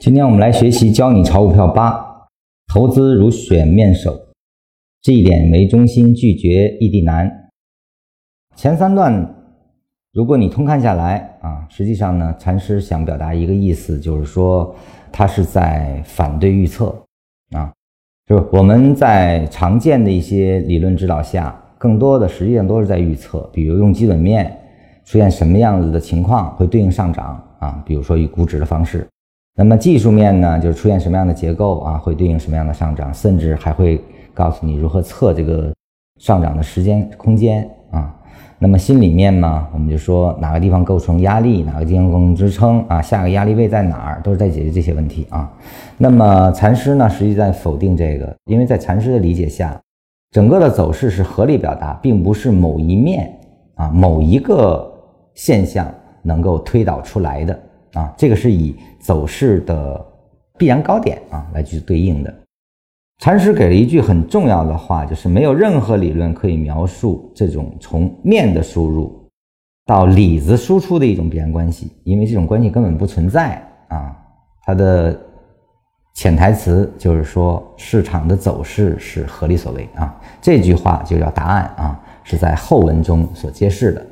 今天我们来学习教你炒股票八，投资如选面首，这一点为中心，拒绝异地难。前三段，如果你通看下来啊，实际上呢，禅师想表达一个意思，就是说他是在反对预测啊，就是我们在常见的一些理论指导下，更多的实际上都是在预测，比如用基本面出现什么样子的情况会对应上涨啊，比如说以估值的方式。那么技术面呢，就是出现什么样的结构啊，会对应什么样的上涨，甚至还会告诉你如何测这个上涨的时间空间啊。那么心里面嘛，我们就说哪个地方构成压力，哪个地方构成支撑啊，下个压力位在哪儿，都是在解决这些问题啊。那么禅师呢，实际在否定这个，因为在禅师的理解下，整个的走势是合理表达，并不是某一面啊某一个现象能够推导出来的。啊，这个是以走势的必然高点啊来去对应的。禅师给了一句很重要的话，就是没有任何理论可以描述这种从面的输入到里子输出的一种必然关系，因为这种关系根本不存在啊。它的潜台词就是说，市场的走势是合理所为啊。这句话就叫答案啊，是在后文中所揭示的。